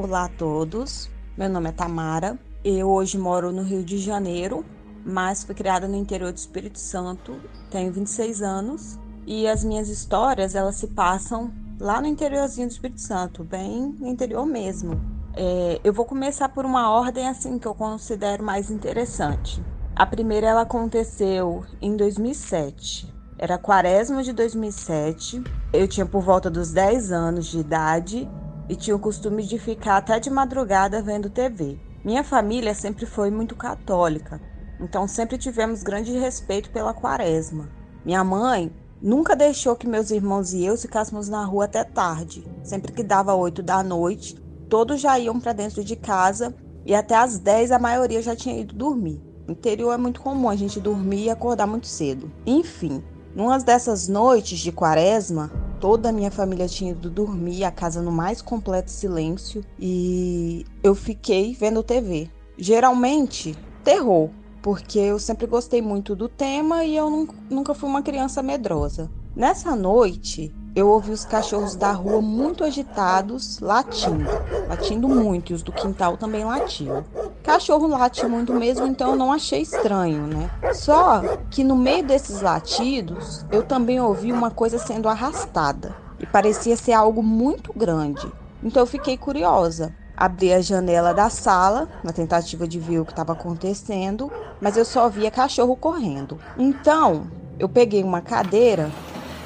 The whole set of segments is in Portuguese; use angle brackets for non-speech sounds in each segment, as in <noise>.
Olá a todos, meu nome é Tamara. Eu hoje moro no Rio de Janeiro, mas fui criada no interior do Espírito Santo. Tenho 26 anos e as minhas histórias elas se passam lá no interiorzinho do Espírito Santo, bem no interior mesmo. É, eu vou começar por uma ordem assim que eu considero mais interessante. A primeira ela aconteceu em 2007. Era quaresma de 2007. Eu tinha por volta dos 10 anos de idade e tinha o costume de ficar até de madrugada vendo TV. Minha família sempre foi muito católica, então sempre tivemos grande respeito pela quaresma. Minha mãe nunca deixou que meus irmãos e eu ficássemos na rua até tarde. Sempre que dava 8 da noite, todos já iam para dentro de casa e até às 10 a maioria já tinha ido dormir. No interior é muito comum a gente dormir e acordar muito cedo. Enfim, numa dessas noites de quaresma, toda a minha família tinha ido dormir, a casa no mais completo silêncio e eu fiquei vendo TV. Geralmente, terror, porque eu sempre gostei muito do tema e eu nunca fui uma criança medrosa. Nessa noite, eu ouvi os cachorros da rua muito agitados, latindo, latindo muito, e os do quintal também latiam. Cachorro late muito mesmo, então eu não achei estranho, né? Só que no meio desses latidos, eu também ouvi uma coisa sendo arrastada e parecia ser algo muito grande. Então eu fiquei curiosa. Abri a janela da sala na tentativa de ver o que estava acontecendo, mas eu só via cachorro correndo. Então eu peguei uma cadeira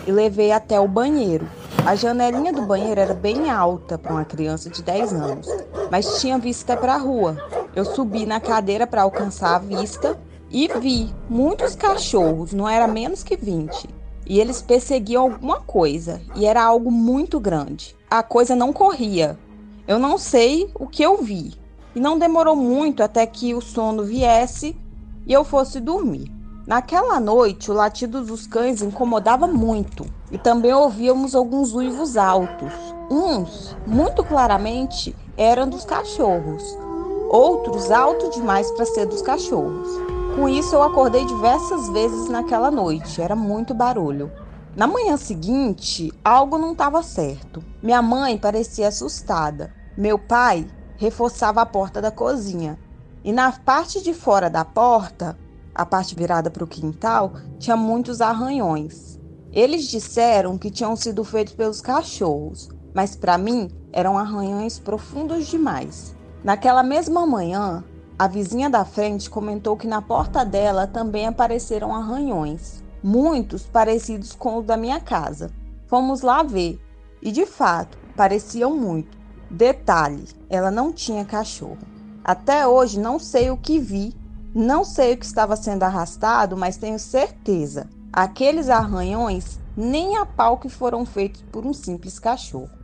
e levei até o banheiro. A janelinha do banheiro era bem alta para uma criança de 10 anos, mas tinha vista para a rua. Eu subi na cadeira para alcançar a vista e vi muitos cachorros, não era menos que 20. E eles perseguiam alguma coisa, e era algo muito grande. A coisa não corria. Eu não sei o que eu vi. E não demorou muito até que o sono viesse e eu fosse dormir. Naquela noite, o latido dos cães incomodava muito e também ouvíamos alguns uivos altos. Uns, muito claramente, eram dos cachorros, outros alto demais para ser dos cachorros. Com isso, eu acordei diversas vezes naquela noite, era muito barulho. Na manhã seguinte, algo não estava certo. Minha mãe parecia assustada. Meu pai reforçava a porta da cozinha. E na parte de fora da porta, a parte virada para o quintal, tinha muitos arranhões. Eles disseram que tinham sido feitos pelos cachorros, mas para mim eram arranhões profundos demais. Naquela mesma manhã, a vizinha da frente comentou que na porta dela também apareceram arranhões, muitos parecidos com os da minha casa. Fomos lá ver, e de fato, pareciam muito. Detalhe: ela não tinha cachorro. Até hoje não sei o que vi não sei o que estava sendo arrastado, mas tenho certeza. Aqueles arranhões nem a pau que foram feitos por um simples cachorro.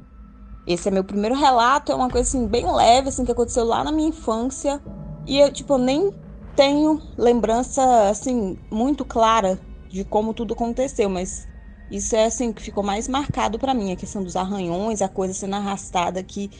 Esse é meu primeiro relato, é uma coisa assim bem leve assim que aconteceu lá na minha infância e eu tipo nem tenho lembrança assim muito clara de como tudo aconteceu, mas isso é assim que ficou mais marcado para mim, a questão dos arranhões, a coisa sendo arrastada que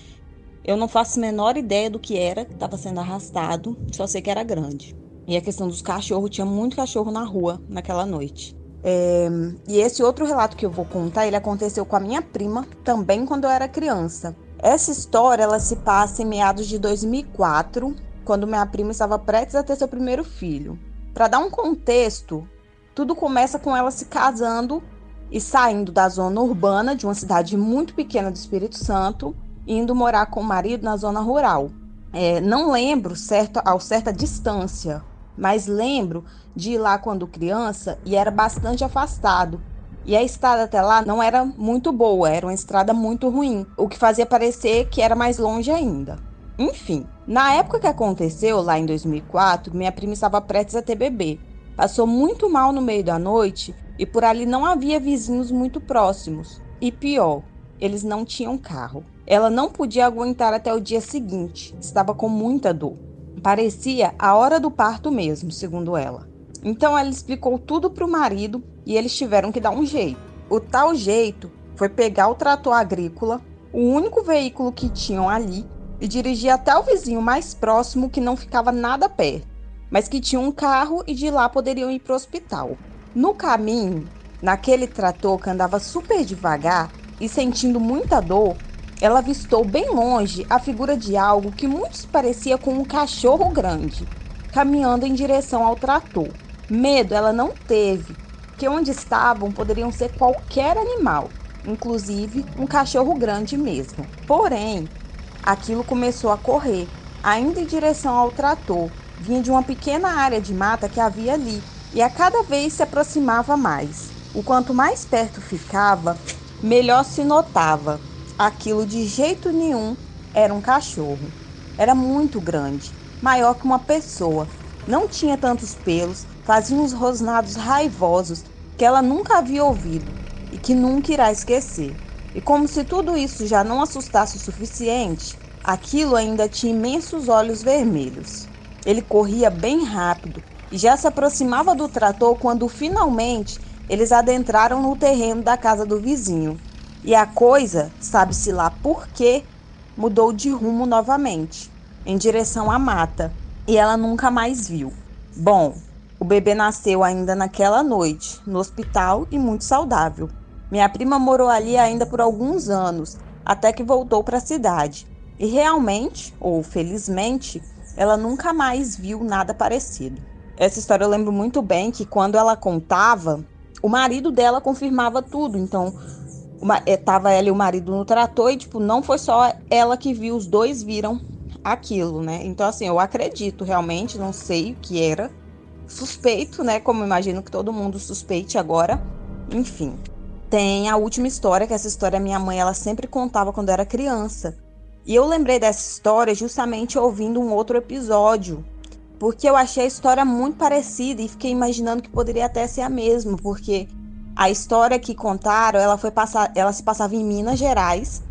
eu não faço a menor ideia do que era que estava sendo arrastado, só sei que era grande. E a questão dos cachorros, tinha muito cachorro na rua naquela noite. É, e esse outro relato que eu vou contar, ele aconteceu com a minha prima, também quando eu era criança. Essa história, ela se passa em meados de 2004, quando minha prima estava prestes a ter seu primeiro filho. Para dar um contexto, tudo começa com ela se casando e saindo da zona urbana de uma cidade muito pequena do Espírito Santo indo morar com o marido na zona rural. É, não lembro certo, ao certa distância mas lembro de ir lá quando criança e era bastante afastado. E a estrada até lá não era muito boa, era uma estrada muito ruim, o que fazia parecer que era mais longe ainda. Enfim, na época que aconteceu, lá em 2004, minha prima estava prestes a ter bebê. Passou muito mal no meio da noite e por ali não havia vizinhos muito próximos. E pior, eles não tinham carro. Ela não podia aguentar até o dia seguinte, estava com muita dor. Parecia a hora do parto mesmo, segundo ela. Então ela explicou tudo para o marido e eles tiveram que dar um jeito. O tal jeito foi pegar o trator agrícola, o único veículo que tinham ali, e dirigir até o vizinho mais próximo que não ficava nada perto, mas que tinha um carro e de lá poderiam ir para o hospital. No caminho, naquele trator que andava super devagar e sentindo muita dor, ela avistou bem longe a figura de algo que muitos parecia com um cachorro grande, caminhando em direção ao trator. Medo ela não teve, que onde estavam poderiam ser qualquer animal, inclusive um cachorro grande mesmo. Porém, aquilo começou a correr, ainda em direção ao trator. Vinha de uma pequena área de mata que havia ali, e a cada vez se aproximava mais. O quanto mais perto ficava, melhor se notava. Aquilo de jeito nenhum era um cachorro. Era muito grande, maior que uma pessoa. Não tinha tantos pelos, fazia uns rosnados raivosos que ela nunca havia ouvido e que nunca irá esquecer. E como se tudo isso já não assustasse o suficiente, aquilo ainda tinha imensos olhos vermelhos. Ele corria bem rápido, e já se aproximava do trator quando finalmente eles adentraram no terreno da casa do vizinho. E a coisa, sabe-se lá por quê, mudou de rumo novamente, em direção à mata, e ela nunca mais viu. Bom, o bebê nasceu ainda naquela noite, no hospital e muito saudável. Minha prima morou ali ainda por alguns anos, até que voltou para a cidade. E realmente, ou felizmente, ela nunca mais viu nada parecido. Essa história eu lembro muito bem que quando ela contava, o marido dela confirmava tudo. Então, uma, é, tava ela e o marido no trator e, tipo, não foi só ela que viu, os dois viram aquilo, né? Então, assim, eu acredito realmente, não sei o que era. Suspeito, né? Como imagino que todo mundo suspeite agora. Enfim. Tem a última história, que essa história minha mãe ela sempre contava quando era criança. E eu lembrei dessa história justamente ouvindo um outro episódio porque eu achei a história muito parecida e fiquei imaginando que poderia até ser a mesma, porque a história que contaram, ela foi passar, ela se passava em Minas Gerais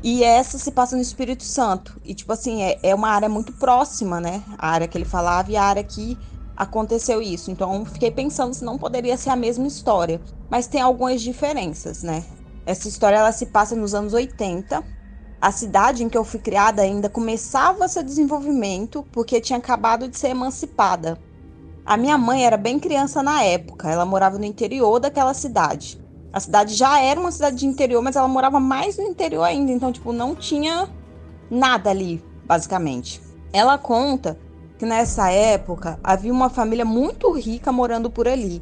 e essa se passa no Espírito Santo. E tipo assim, é, é uma área muito próxima, né? A área que ele falava e a área que aconteceu isso. Então fiquei pensando se não poderia ser a mesma história, mas tem algumas diferenças, né? Essa história ela se passa nos anos 80 a cidade em que eu fui criada ainda começava seu desenvolvimento porque tinha acabado de ser emancipada. A minha mãe era bem criança na época, ela morava no interior daquela cidade. A cidade já era uma cidade de interior, mas ela morava mais no interior ainda, então tipo não tinha nada ali, basicamente. Ela conta que nessa época havia uma família muito rica morando por ali.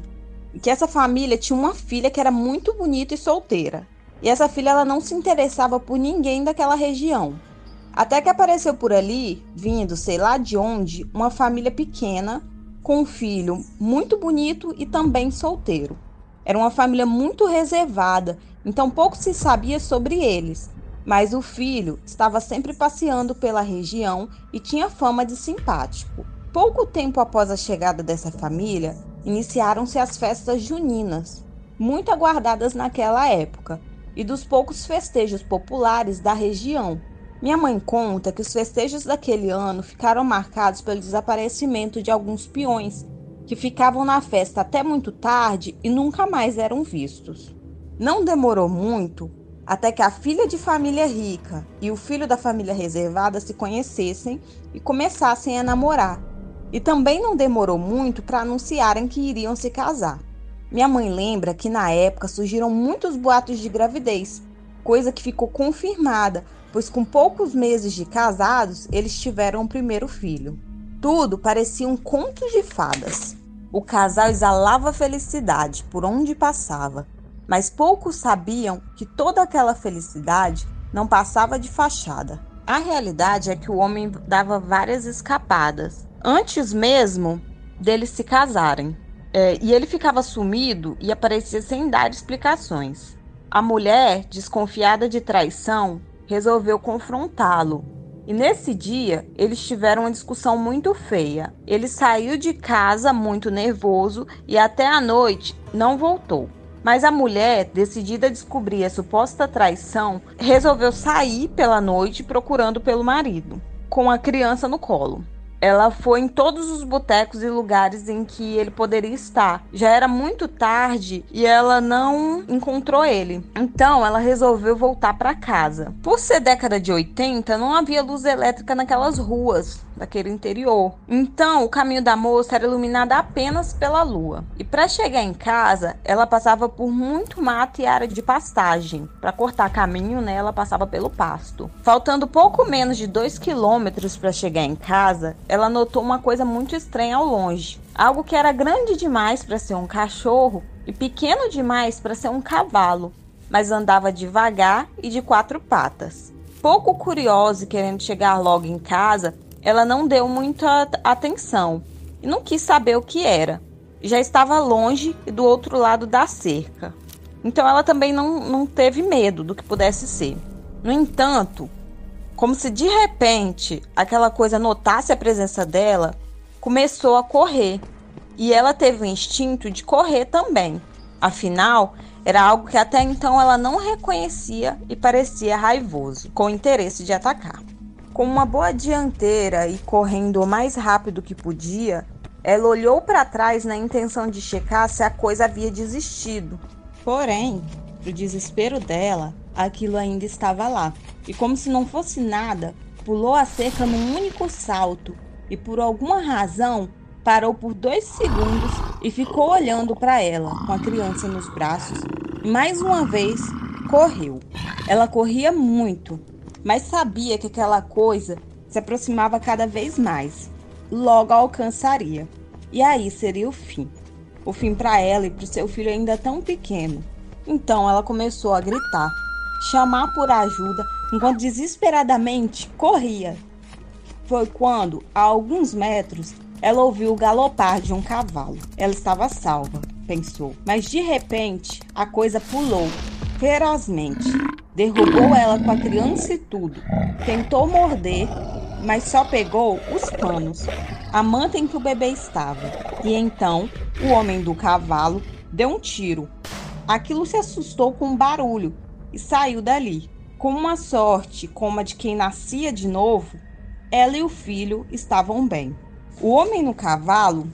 E que essa família tinha uma filha que era muito bonita e solteira. E essa filha ela não se interessava por ninguém daquela região. Até que apareceu por ali, vindo sei lá de onde, uma família pequena com um filho muito bonito e também solteiro. Era uma família muito reservada, então pouco se sabia sobre eles. Mas o filho estava sempre passeando pela região e tinha fama de simpático. Pouco tempo após a chegada dessa família, iniciaram-se as festas juninas, muito aguardadas naquela época, e dos poucos festejos populares da região. Minha mãe conta que os festejos daquele ano ficaram marcados pelo desaparecimento de alguns peões, que ficavam na festa até muito tarde e nunca mais eram vistos. Não demorou muito até que a filha de família rica e o filho da família reservada se conhecessem e começassem a namorar. E também não demorou muito para anunciarem que iriam se casar. Minha mãe lembra que na época surgiram muitos boatos de gravidez, coisa que ficou confirmada, pois com poucos meses de casados eles tiveram o primeiro filho. Tudo parecia um conto de fadas. O casal exalava felicidade por onde passava, mas poucos sabiam que toda aquela felicidade não passava de fachada. A realidade é que o homem dava várias escapadas. Antes mesmo deles se casarem. É, e ele ficava sumido e aparecia sem dar explicações. A mulher, desconfiada de traição, resolveu confrontá-lo. E nesse dia, eles tiveram uma discussão muito feia. Ele saiu de casa muito nervoso e até a noite não voltou. Mas a mulher, decidida a descobrir a suposta traição, resolveu sair pela noite procurando pelo marido, com a criança no colo. Ela foi em todos os botecos e lugares em que ele poderia estar. Já era muito tarde e ela não encontrou ele. Então ela resolveu voltar para casa. Por ser década de 80, não havia luz elétrica naquelas ruas daquele interior. Então, o caminho da moça era iluminado apenas pela lua. E para chegar em casa, ela passava por muito mato e área de pastagem. Para cortar caminho, né, ela passava pelo pasto. Faltando pouco menos de dois quilômetros para chegar em casa, ela notou uma coisa muito estranha ao longe. Algo que era grande demais para ser um cachorro e pequeno demais para ser um cavalo, mas andava devagar e de quatro patas. Pouco curiosa e querendo chegar logo em casa, ela não deu muita atenção e não quis saber o que era. Já estava longe e do outro lado da cerca. Então ela também não, não teve medo do que pudesse ser. No entanto, como se de repente aquela coisa notasse a presença dela, começou a correr. E ela teve o instinto de correr também. Afinal, era algo que até então ela não reconhecia e parecia raivoso, com interesse de atacar. Com uma boa dianteira e correndo o mais rápido que podia, ela olhou para trás na intenção de checar se a coisa havia desistido. Porém, para o desespero dela, aquilo ainda estava lá. E como se não fosse nada, pulou a cerca num único salto e por alguma razão parou por dois segundos e ficou olhando para ela com a criança nos braços. E mais uma vez correu. Ela corria muito, mas sabia que aquela coisa se aproximava cada vez mais. Logo alcançaria. E aí seria o fim. O fim para ela e para o seu filho ainda tão pequeno. Então ela começou a gritar, chamar por ajuda, enquanto desesperadamente corria. Foi quando, a alguns metros, ela ouviu o galopar de um cavalo. Ela estava salva, pensou. Mas de repente, a coisa pulou ferozmente. Derrubou ela com a criança e tudo. Tentou morder, mas só pegou os panos, a manta em que o bebê estava. E então o homem do cavalo deu um tiro. Aquilo se assustou com um barulho e saiu dali. Com uma sorte como a de quem nascia de novo, ela e o filho estavam bem. O homem no cavalo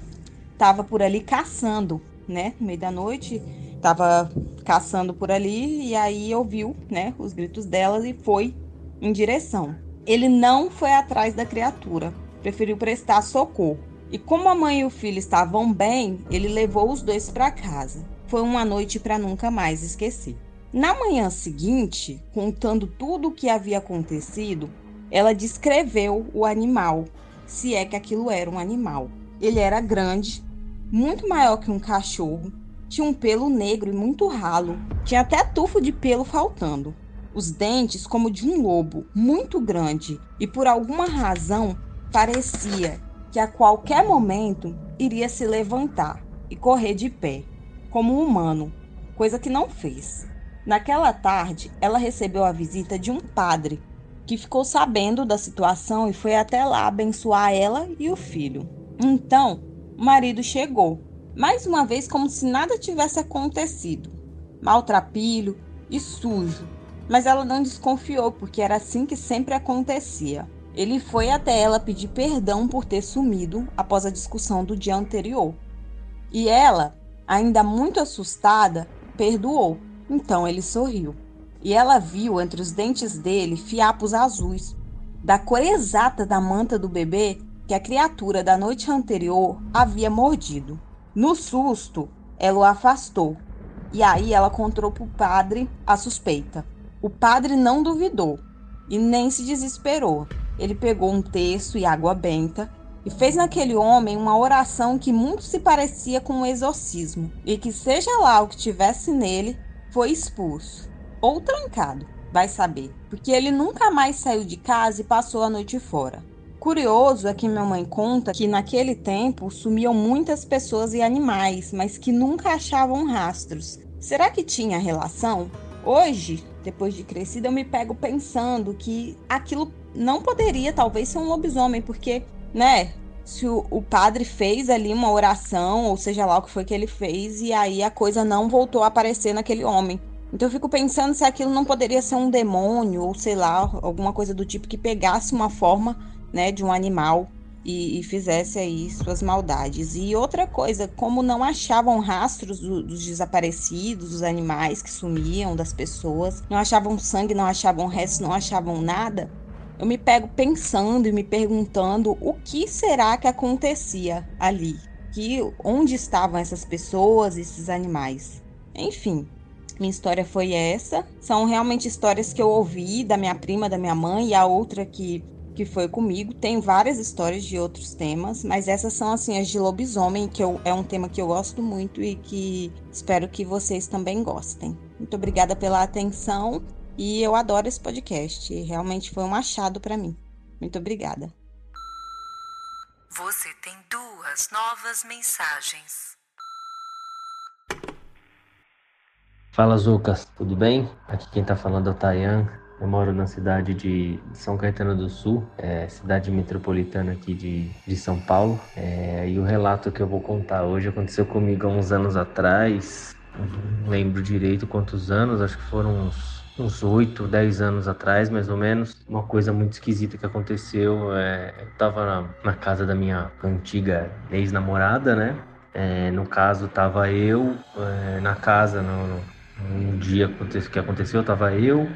estava por ali caçando, né? No meio da noite, estava caçando por ali e aí ouviu, né, os gritos delas e foi em direção. Ele não foi atrás da criatura, preferiu prestar socorro. E como a mãe e o filho estavam bem, ele levou os dois para casa. Foi uma noite para nunca mais esquecer. Na manhã seguinte, contando tudo o que havia acontecido, ela descreveu o animal, se é que aquilo era um animal. Ele era grande, muito maior que um cachorro, tinha um pelo negro e muito ralo. Tinha até tufo de pelo faltando. Os dentes como de um lobo, muito grande, e por alguma razão parecia que a qualquer momento iria se levantar e correr de pé, como um humano, coisa que não fez. Naquela tarde, ela recebeu a visita de um padre, que ficou sabendo da situação e foi até lá abençoar ela e o filho. Então, o marido chegou mais uma vez como se nada tivesse acontecido. Maltrapilho e sujo. Mas ela não desconfiou, porque era assim que sempre acontecia. Ele foi até ela pedir perdão por ter sumido após a discussão do dia anterior. E ela, ainda muito assustada, perdoou. Então ele sorriu. E ela viu entre os dentes dele fiapos azuis, da cor exata da manta do bebê que a criatura da noite anterior havia mordido. No susto, ela o afastou. E aí ela contou para o padre a suspeita. O padre não duvidou e nem se desesperou. Ele pegou um terço e água benta e fez naquele homem uma oração que muito se parecia com um exorcismo, e que seja lá o que tivesse nele, foi expulso ou trancado, vai saber, porque ele nunca mais saiu de casa e passou a noite fora. Curioso é que minha mãe conta que naquele tempo sumiam muitas pessoas e animais, mas que nunca achavam rastros. Será que tinha relação? Hoje, depois de crescida, eu me pego pensando que aquilo não poderia talvez ser um lobisomem, porque, né, se o, o, padre fez ali uma oração, ou seja lá o que foi que ele fez, e aí a coisa não voltou a aparecer naquele homem. Então eu fico pensando se aquilo não poderia ser um demônio, ou sei lá, alguma coisa do tipo que pegasse uma forma, né, de um animal e, e fizesse aí suas maldades. E outra coisa, como não achavam rastros do, dos desaparecidos, dos animais que sumiam, das pessoas, não achavam sangue, não achavam restos, não achavam nada, eu me pego pensando e me perguntando o que será que acontecia ali, que onde estavam essas pessoas, esses animais. Enfim, minha história foi essa. São realmente histórias que eu ouvi da minha prima, da minha mãe e a outra que que foi comigo. Tem várias histórias de outros temas, mas essas são assim as de lobisomem, que eu, é um tema que eu gosto muito e que espero que vocês também gostem. Muito obrigada pela atenção e eu adoro esse podcast. Realmente foi um achado para mim. Muito obrigada. Você tem duas novas mensagens. Fala Zucas, tudo bem? Aqui quem tá falando é o Tayan. Eu moro na cidade de São Caetano do Sul, é, cidade metropolitana aqui de, de São Paulo. É, e o relato que eu vou contar hoje aconteceu comigo há uns anos atrás. Não lembro direito quantos anos, acho que foram uns uns 8, 10 anos atrás, mais ou menos. Uma coisa muito esquisita que aconteceu. É, eu tava na, na casa da minha antiga ex-namorada, né? É, no caso, tava eu é, na casa, no, um dia que aconteceu, tava eu,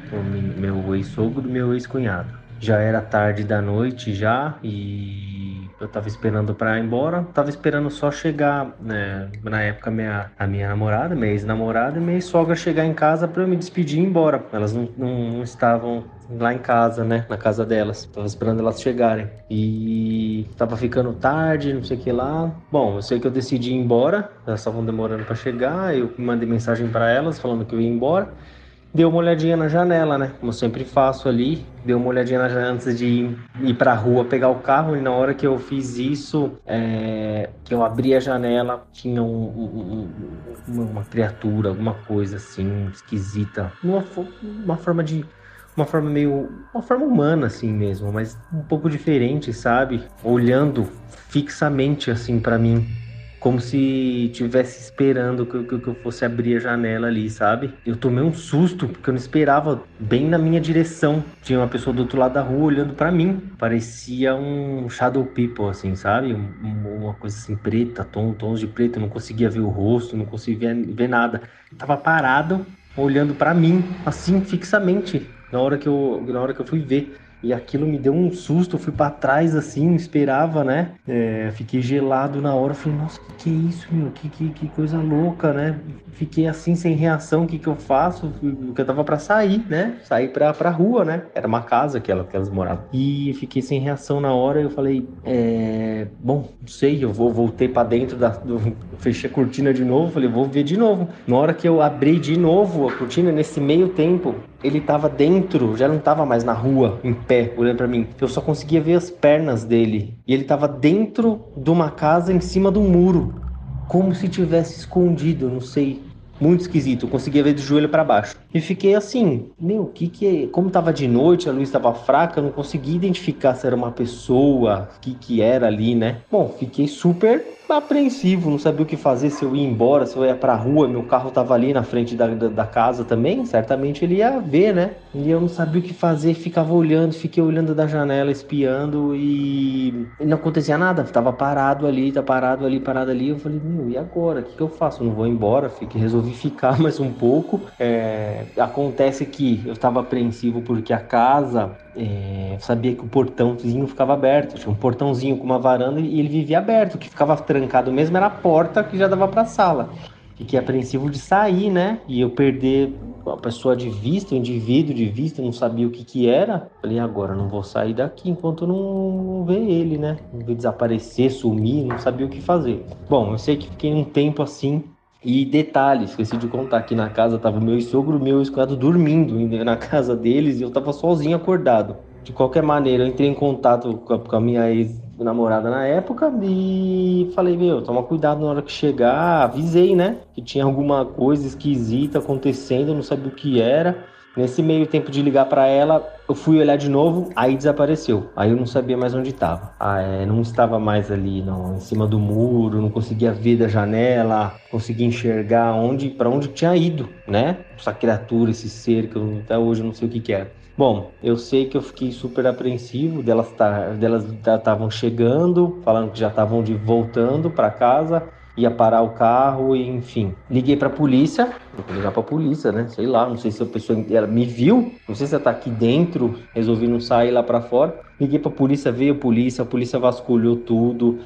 meu ex-sogro meu ex-cunhado. Já era tarde da noite já e eu tava esperando para ir embora, tava esperando só chegar, né, na época minha, a minha namorada, minha ex-namorada e minha sogra chegar em casa para eu me despedir e ir embora. Elas não, não, não estavam lá em casa, né? Na casa delas. Tava esperando elas chegarem. E tava ficando tarde, não sei o que lá. Bom, eu sei que eu decidi ir embora. Elas estavam demorando para chegar. Eu mandei mensagem para elas falando que eu ia embora. Dei uma olhadinha na janela, né? Como sempre faço ali. Dei uma olhadinha na janela antes de ir, ir pra rua pegar o carro. E na hora que eu fiz isso, é... que eu abri a janela, tinha um, um, uma criatura, alguma coisa assim, esquisita. Uma, uma forma de uma forma meio. uma forma humana, assim mesmo, mas um pouco diferente, sabe? Olhando fixamente, assim, para mim. Como se tivesse esperando que, que, que, eu fosse abrir a janela ali, sabe? Eu tomei um susto, porque eu não esperava bem na minha direção. Tinha uma pessoa do outro lado da rua olhando para mim. Parecia um shadow people, assim, sabe? Um, uma coisa assim preta, tom, tons de preto. Eu não conseguia ver o rosto, não conseguia ver, ver nada. Eu tava parado, olhando para mim, assim, fixamente na hora que eu, na hora que eu fui ver. E aquilo me deu um susto, eu fui para trás assim, não esperava, né? É, fiquei gelado na hora, falei, nossa, que que é isso, meu? Que, que, que coisa louca, né? Fiquei assim, sem reação, o que que eu faço? Porque eu tava para sair, né? Sair pra, pra rua, né? Era uma casa que, ela, que elas moravam. E fiquei sem reação na hora, eu falei, é... Bom, não sei, eu vou, voltei para dentro da... Do... <laughs> Fechei a cortina de novo, falei, vou ver de novo. Na hora que eu abri de novo a cortina, nesse meio tempo, ele tava dentro, já não tava mais na rua, em pé, olhando para mim. Eu só conseguia ver as pernas dele. E ele tava dentro de uma casa em cima do muro, como se tivesse escondido, não sei. Muito esquisito, eu conseguia ver de joelho para baixo. E fiquei assim, meu, o que que é? Como tava de noite, a luz estava fraca, eu não conseguia identificar se era uma pessoa, o que que era ali, né? Bom, fiquei super apreensivo, não sabia o que fazer, se eu ia embora, se eu ia pra rua, meu carro tava ali na frente da, da, da, casa também, certamente ele ia ver, né? E eu não sabia o que fazer, ficava olhando, fiquei olhando da janela, espiando e não acontecia nada, tava parado ali, tá parado ali, parado ali, eu falei, meu, e agora? O que, que eu faço? Eu não vou embora, fiquei, resolvi ficar <laughs> mais um pouco, é... acontece que eu estava apreensivo porque a casa é, sabia que o portãozinho ficava aberto, tinha um portãozinho com uma varanda e ele vivia aberto, que ficava trancado mesmo era a porta que já dava para a sala. Fiquei apreensivo de sair, né? E eu perder a pessoa de vista, o indivíduo de vista, não sabia o que que era. Falei, agora não vou sair daqui enquanto não ver ele, né? Não ver desaparecer, sumir, não sabia o que fazer. Bom, eu sei que fiquei um tempo assim e detalhe, esqueci de contar que na casa tava meu sogro meu escravo dormindo na casa deles e eu tava sozinho acordado. De qualquer maneira, eu entrei em contato com a, com a minha ex-namorada na época e falei, meu, toma cuidado na hora que chegar. Avisei, né? Que tinha alguma coisa esquisita acontecendo, não sabia o que era. Nesse meio tempo de ligar para ela, eu fui olhar de novo, aí desapareceu. Aí eu não sabia mais onde estava. Ah, é, não estava mais ali, não, em cima do muro, não conseguia ver da janela, conseguia enxergar onde, para onde tinha ido, né? Essa criatura, esse ser que eu, até hoje eu não sei o que, que era. Bom, eu sei que eu fiquei super apreensivo delas tá, delas estavam chegando, falando que já estavam de voltando para casa ia parar o carro e enfim. Liguei pra polícia, vou ligar pra polícia, né? Sei lá, não sei se a pessoa ela me viu, não sei se ela tá aqui dentro, resolvi não sair lá para fora. Liguei pra polícia, veio a polícia, a polícia vasculhou tudo,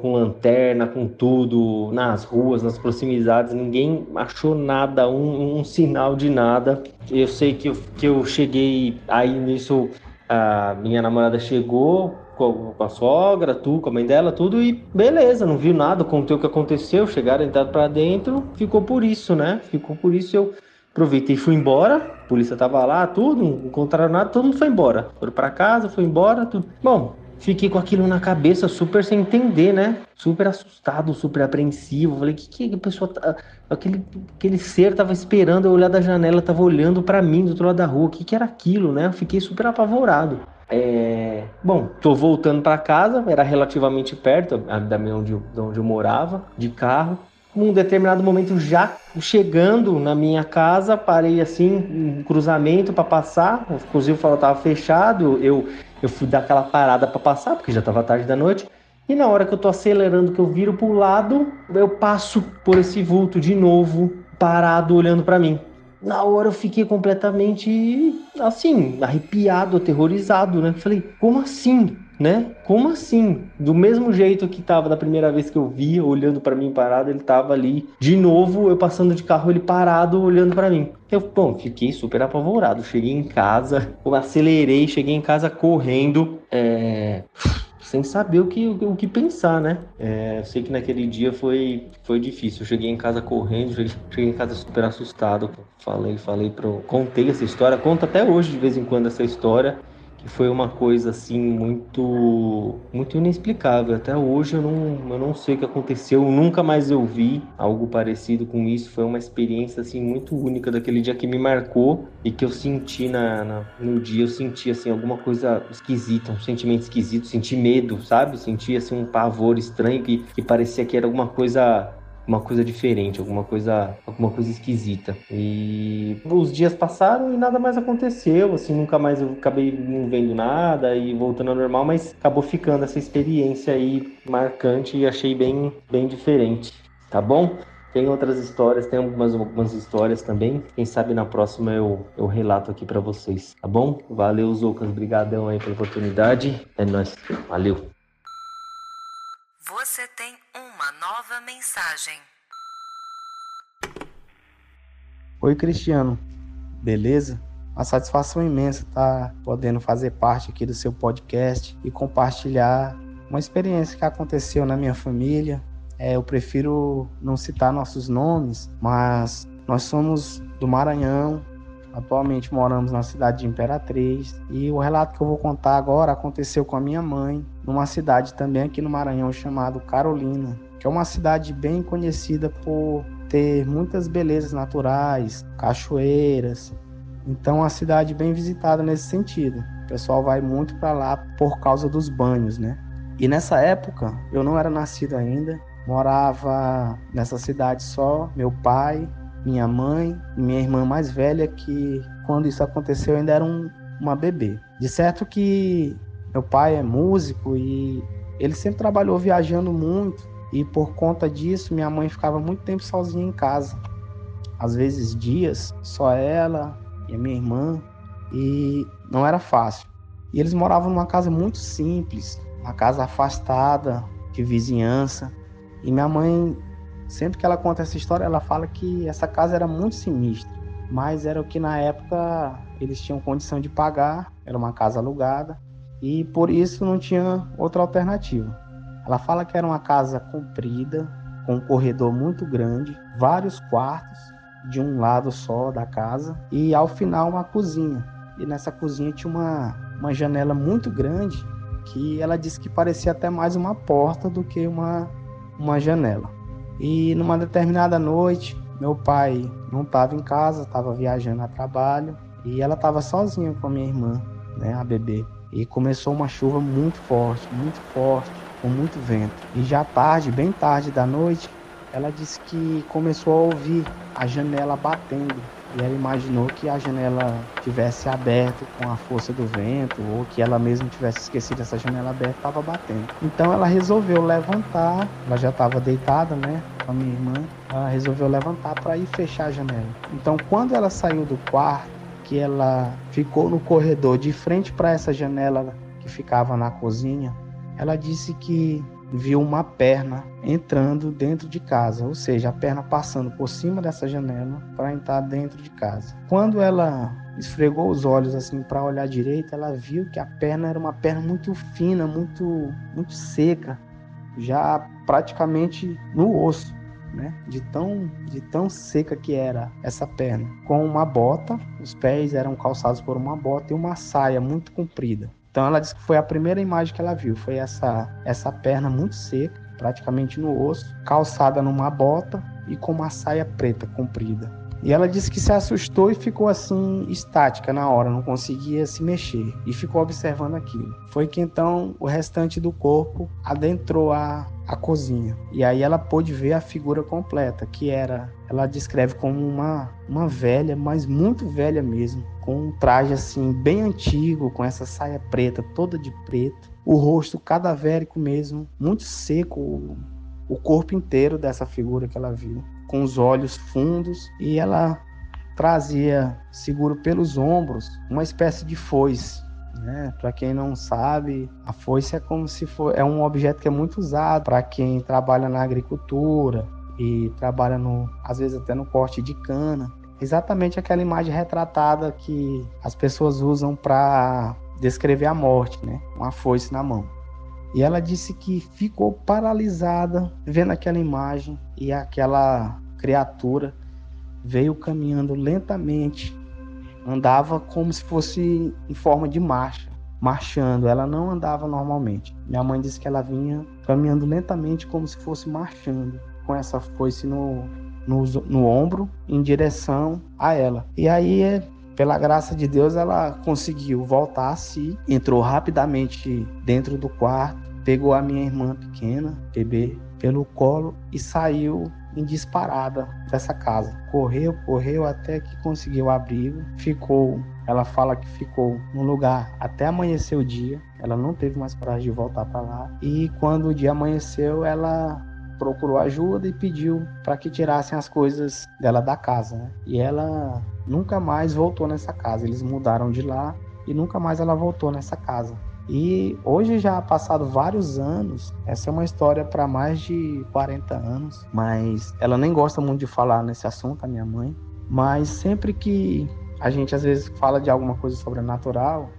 com lanterna, com tudo, nas ruas, nas proximidades, ninguém achou nada, um, um sinal de nada. Eu sei que eu, que eu cheguei, aí nisso a minha namorada chegou, com, a sogra, tu, com a mãe dela, tudo, e beleza, não viu nada, contei o que aconteceu, chegaram, entraram para dentro, ficou por isso, né? Ficou por isso eu aproveitei e fui embora, a polícia tava lá, tudo, não encontraram nada, todo mundo foi embora. Foram para casa, foi embora, tudo. Bom, fiquei com aquilo na cabeça, super sem entender, né? Super assustado, super apreensivo. Falei, que que a pessoa tá... aquele aquele ser tava esperando eu olhar da janela, tava olhando para mim do outro lado da rua. Que que era aquilo, né? Fiquei super apavorado. É... Bom, tô voltando para casa, era relativamente perto da onde, de onde eu morava, de carro. Num determinado momento, já chegando na minha casa, parei assim, um cruzamento para passar. O fuzil falou tava fechado. Eu, eu fui dar aquela parada para passar, porque já estava tarde da noite. E na hora que eu tô acelerando, que eu viro pro lado, eu passo por esse vulto de novo, parado, olhando para mim na hora eu fiquei completamente assim, arrepiado, aterrorizado, né? Falei, como assim? Né? Como assim? Do mesmo jeito que tava da primeira vez que eu via, olhando para mim parado, ele tava ali. De novo, eu passando de carro, ele parado, olhando para mim. Eu, bom, fiquei super apavorado. Cheguei em casa, acelerei, cheguei em casa correndo. É sem saber o que, o, que pensar, né? É, eu sei que naquele dia foi, foi difícil. Eu cheguei em casa correndo, cheguei em casa super assustado. Falei, falei, pro, contei essa história, conto até hoje de vez em quando essa história que foi uma coisa assim muito muito inexplicável. Até hoje eu não, eu não sei o que aconteceu, nunca mais eu vi algo parecido com isso. Foi uma experiência assim muito única daquele dia que me marcou e que eu senti na, na no dia, eu senti assim alguma coisa esquisita, um sentimento esquisito, senti medo, sabe? Senti assim um pavor estranho que, que parecia que era alguma coisa uma coisa diferente, alguma coisa, alguma coisa esquisita. E os dias passaram e nada mais aconteceu, assim, nunca mais eu acabei não vendo nada e voltando ao normal, mas acabou ficando essa experiência aí marcante e achei bem, bem diferente, tá bom? Tem outras histórias, tem algumas, algumas histórias também. Quem sabe na próxima eu, eu relato aqui para vocês, tá bom? Valeu, Lucas. Obrigadão aí pela oportunidade. É nóis. Valeu. Você tem uma nova mensagem. Oi, Cristiano. Beleza? Uma satisfação imensa estar tá podendo fazer parte aqui do seu podcast e compartilhar uma experiência que aconteceu na minha família. É, eu prefiro não citar nossos nomes, mas nós somos do Maranhão, Atualmente moramos na cidade de Imperatriz e o relato que eu vou contar agora aconteceu com a minha mãe, numa cidade também aqui no Maranhão chamado Carolina, que é uma cidade bem conhecida por ter muitas belezas naturais, cachoeiras. Então, é uma cidade bem visitada nesse sentido. O pessoal vai muito para lá por causa dos banhos, né? E nessa época, eu não era nascido ainda, morava nessa cidade só meu pai, minha mãe e minha irmã mais velha, que quando isso aconteceu ainda era um, uma bebê. De certo que meu pai é músico e ele sempre trabalhou viajando muito e por conta disso minha mãe ficava muito tempo sozinha em casa. Às vezes dias, só ela e a minha irmã e não era fácil. E eles moravam numa casa muito simples, uma casa afastada de vizinhança. E minha mãe Sempre que ela conta essa história, ela fala que essa casa era muito sinistra, mas era o que na época eles tinham condição de pagar, era uma casa alugada e por isso não tinha outra alternativa. Ela fala que era uma casa comprida, com um corredor muito grande, vários quartos de um lado só da casa e ao final uma cozinha. E nessa cozinha tinha uma, uma janela muito grande que ela disse que parecia até mais uma porta do que uma, uma janela. E numa determinada noite, meu pai não estava em casa, estava viajando a trabalho e ela estava sozinha com a minha irmã, né, a bebê. E começou uma chuva muito forte, muito forte, com muito vento. E já tarde, bem tarde da noite, ela disse que começou a ouvir a janela batendo e ela imaginou que a janela tivesse aberta com a força do vento ou que ela mesma tivesse esquecido essa janela aberta estava batendo. Então ela resolveu levantar, ela já estava deitada, né, com a minha irmã. Ela resolveu levantar para ir fechar a janela. Então quando ela saiu do quarto, que ela ficou no corredor de frente para essa janela que ficava na cozinha, ela disse que viu uma perna entrando dentro de casa, ou seja, a perna passando por cima dessa janela para entrar dentro de casa. Quando ela esfregou os olhos assim para olhar direito, ela viu que a perna era uma perna muito fina, muito muito seca, já praticamente no osso. Né? De tão, de tão seca que era essa perna. Com uma bota, os pés eram calçados por uma bota e uma saia muito comprida. Então ela disse que foi a primeira imagem que ela viu, foi essa essa perna muito seca, praticamente no osso, calçada numa bota e com uma saia preta comprida. E ela disse que se assustou e ficou assim estática na hora, não conseguia se mexer e ficou observando aquilo. Foi que então o restante do corpo adentrou a, a cozinha. E aí ela pôde ver a figura completa, que era, ela descreve como uma, uma velha, mas muito velha mesmo, com um traje assim bem antigo, com essa saia preta, toda de preto, o rosto cadavérico mesmo, muito seco, o, corpo inteiro dessa figura que ela viu, com os olhos fundos, e ela trazia, seguro pelos ombros, uma espécie de foice né? Para quem não sabe, a foice é como se for é um objeto que é muito usado para quem trabalha na agricultura e trabalha no às vezes até no corte de cana. Exatamente aquela imagem retratada que as pessoas usam para descrever a morte, né? Uma foice na mão. E ela disse que ficou paralisada vendo aquela imagem e aquela criatura veio caminhando lentamente andava como se fosse em forma de marcha, marchando. Ela não andava normalmente. Minha mãe disse que ela vinha caminhando lentamente, como se fosse marchando, com essa foice no, no, no ombro, em direção a ela. E aí, pela graça de Deus, ela conseguiu voltar a si, entrou rapidamente dentro do quarto, pegou a minha irmã pequena, bebê, pelo colo e saiu em disparada dessa casa. Correu, correu até que conseguiu abrigo, ficou. Ela fala que ficou no lugar até amanhecer o dia. Ela não teve mais coragem de voltar para lá. E quando o dia amanheceu, ela procurou ajuda e pediu para que tirassem as coisas dela da casa. Né? E ela nunca mais voltou nessa casa. Eles mudaram de lá e nunca mais ela voltou nessa casa. E hoje já passado vários anos, essa é uma história para mais de 40 anos, mas ela nem gosta muito de falar nesse assunto, a minha mãe. Mas sempre que a gente às vezes fala de alguma coisa sobrenatural,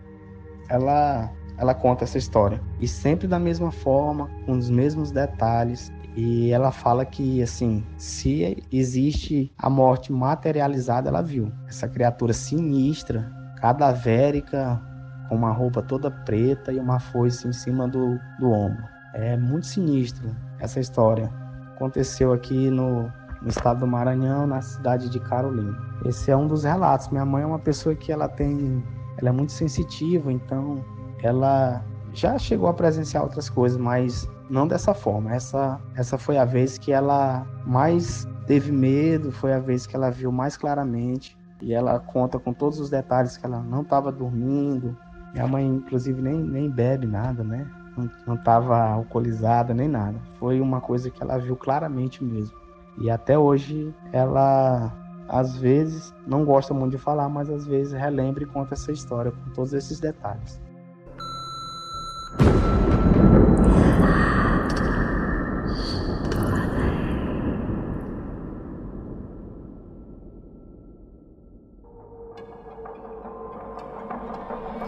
ela ela conta essa história. E sempre da mesma forma, com os mesmos detalhes. E ela fala que, assim, se existe a morte materializada, ela viu. Essa criatura sinistra, cadavérica, com uma roupa toda preta e uma foice em cima do, do ombro. É muito sinistro essa história. Aconteceu aqui no, no estado do Maranhão, na cidade de Carolina. Esse é um dos relatos. Minha mãe é uma pessoa que ela tem, ela é muito sensitiva, então ela já chegou a presenciar outras coisas, mas não dessa forma. Essa, essa foi a vez que ela mais teve medo, foi a vez que ela viu mais claramente. E ela conta com todos os detalhes que ela não estava dormindo, minha mãe, inclusive, nem, nem bebe nada, né? Não estava alcoolizada nem nada. Foi uma coisa que ela viu claramente mesmo. E até hoje ela, às vezes, não gosta muito de falar, mas às vezes relembra e conta essa história com todos esses detalhes.